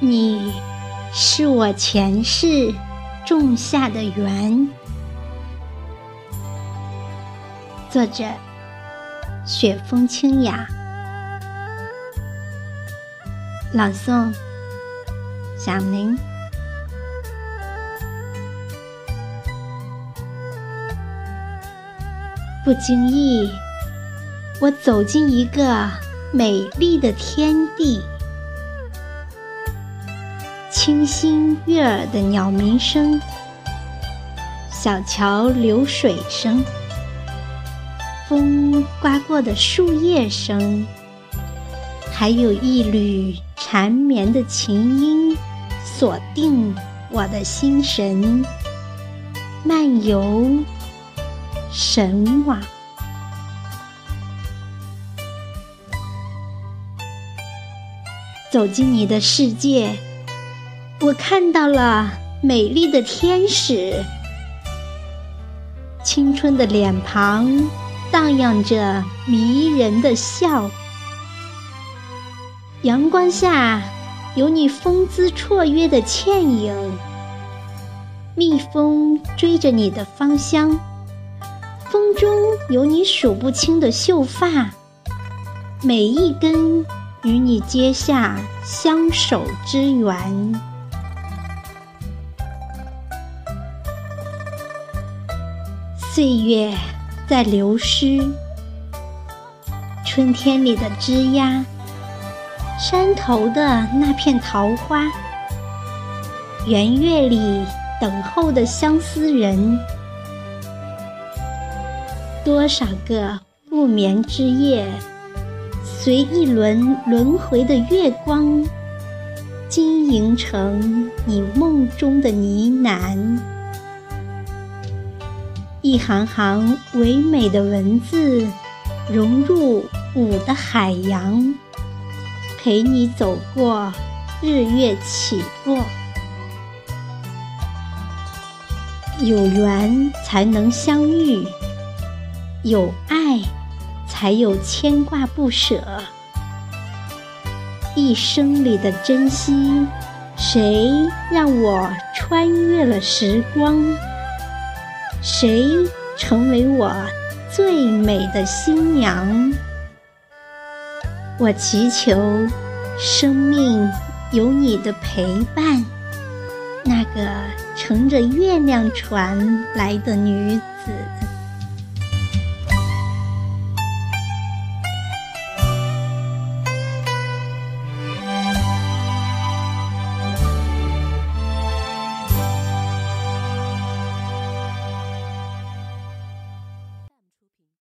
你是我前世种下的缘。作者：雪风清雅，朗诵：小宁。不经意，我走进一个美丽的天地。清新悦耳的鸟鸣声，小桥流水声，风刮过的树叶声，还有一缕缠绵的琴音，锁定我的心神，漫游神往，走进你的世界。我看到了美丽的天使，青春的脸庞荡漾着迷人的笑。阳光下有你风姿绰约的倩影，蜜蜂追着你的芳香，风中有你数不清的秀发，每一根与你结下相守之缘。岁月在流失，春天里的枝桠，山头的那片桃花，圆月里等候的相思人，多少个不眠之夜，随一轮轮回的月光，晶莹成你梦中的呢喃。一行行唯美的文字，融入舞的海洋，陪你走过日月起落。有缘才能相遇，有爱才有牵挂不舍。一生里的珍惜，谁让我穿越了时光？谁成为我最美的新娘？我祈求生命有你的陪伴，那个乘着月亮船来的女子。